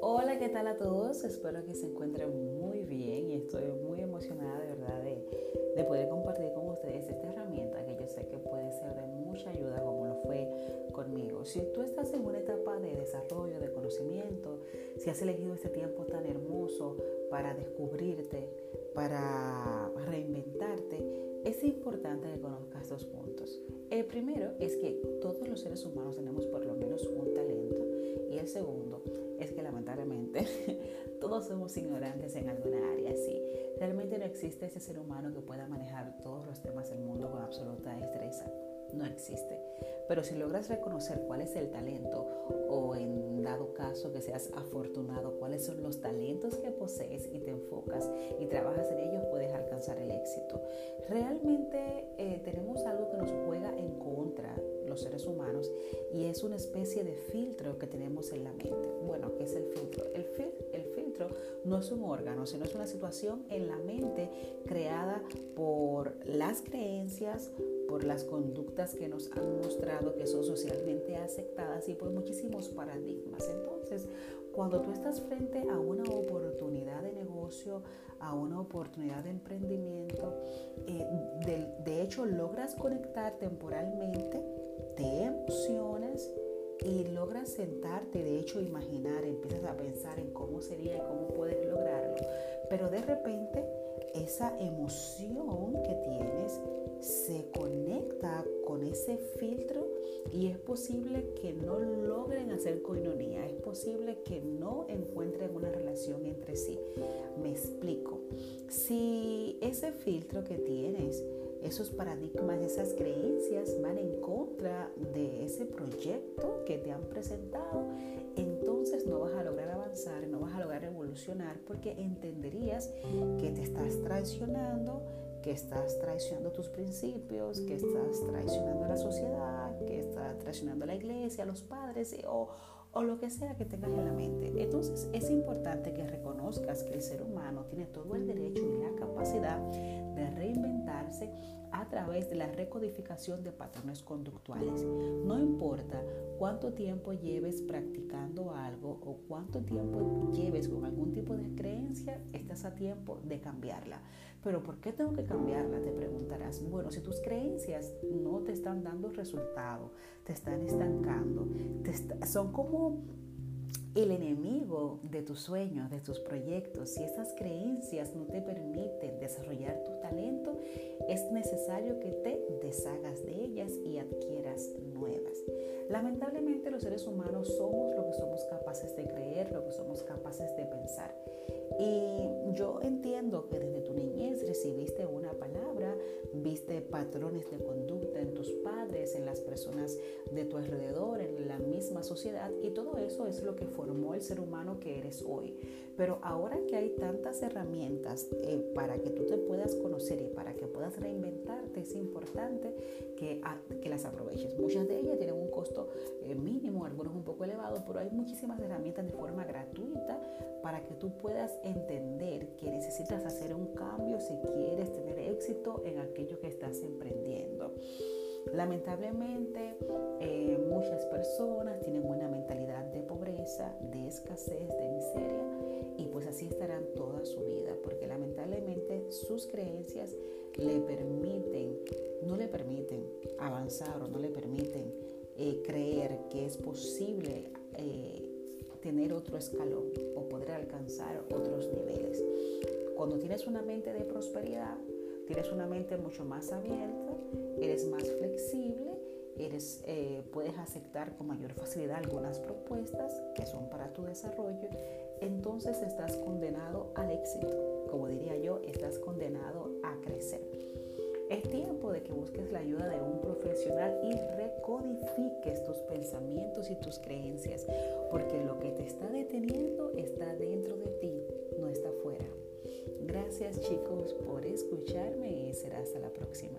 Hola, ¿qué tal a todos? Espero que se encuentren muy bien y estoy muy emocionada de verdad de, de poder compartir con ustedes esta herramienta que yo sé que puede ser de mucha ayuda como lo fue conmigo. Si tú estás en una etapa de desarrollo, de conocimiento, si has elegido este tiempo tan hermoso para descubrirte, para reinventarte, es importante que conozcas dos puntos. El primero es que todos los seres humanos tenemos por lo menos un talento y el segundo es que lamentablemente todos somos ignorantes en alguna área. Sí, realmente no existe ese ser humano que pueda manejar todos los temas del mundo con absoluta destreza. No existe. Pero si logras reconocer cuál es el talento o en dado caso que seas afortunado, cuáles son los talentos que posees y te enfocas y trabajas en ellos, puedes alcanzar el Realmente eh, tenemos algo que nos juega en contra los seres humanos y es una especie de filtro que tenemos en la mente. Bueno, ¿qué es el filtro? El, el filtro no es un órgano, sino es una situación en la mente creada por las creencias, por las conductas que nos han mostrado que son socialmente aceptadas y por muchísimos paradigmas. Entonces, cuando tú estás frente a una oportunidad de negocio, a una oportunidad de emprendimiento, eh, de, de hecho logras conectar temporalmente, te emocionas y logras sentarte, de hecho imaginar, empiezas a pensar en cómo sería y cómo puedes lograrlo, pero de repente esa emoción que tienes se conecta con ese filtro y es posible que no logren hacer coinonía, es posible que no encuentren una relación entre sí. Me explico. Si ese filtro que tienes, esos paradigmas, esas creencias van en contra de ese proyecto que te han presentado, entonces no vas a lograr avanzar, no vas a lograr evolucionar porque entenderías que te estás traicionando que estás traicionando tus principios, que estás traicionando a la sociedad, que estás traicionando a la iglesia, a los padres o, o lo que sea que tengas en la mente. Entonces es importante que reconozcas que el ser humano tiene todo el derecho y la capacidad de reinventarse a través de la recodificación de patrones conductuales. No importa cuánto tiempo lleves practicando algo o cuánto tiempo lleves con algún tipo de creencia, estás a tiempo de cambiarla. Pero ¿por qué tengo que cambiarla? Te preguntarás. Bueno, si tus creencias no te están dando resultado, te están estancando, son como el enemigo de tus sueños, de tus proyectos, si esas creencias no te permiten desarrollar tu talento, es necesario que te deshagas de ellas y adquieras nuevas. Lamentablemente los seres humanos somos lo que somos capaces de creer, lo que somos capaces de pensar. Y yo entiendo que desde tu niñez recibiste una palabra, viste patrones de conducta en tus padres, en las personas de tu alrededor, en misma sociedad y todo eso es lo que formó el ser humano que eres hoy. Pero ahora que hay tantas herramientas eh, para que tú te puedas conocer y para que puedas reinventarte, es importante que, que las aproveches. Muchas de ellas tienen un costo eh, mínimo, algunos un poco elevado, pero hay muchísimas herramientas de forma gratuita para que tú puedas entender que necesitas hacer un cambio si quieres tener éxito en aquello que estás emprendiendo. Lamentablemente, eh, muchas personas tienen una mentalidad de pobreza, de escasez, de miseria, y pues así estarán toda su vida, porque lamentablemente sus creencias le permiten, no le permiten avanzar o no le permiten eh, creer que es posible eh, tener otro escalón o poder alcanzar otros niveles. Cuando tienes una mente de prosperidad, tienes una mente mucho más abierta, eres más flexible, eres, eh, puedes aceptar con mayor facilidad algunas propuestas que son para tu desarrollo, entonces estás condenado al éxito. Como diría yo, estás condenado a crecer. Es tiempo de que busques la ayuda de un profesional y recodifiques tus pensamientos y tus creencias, porque lo que te está deteniendo está dentro de ti, no está. Gracias chicos por escucharme y será hasta la próxima.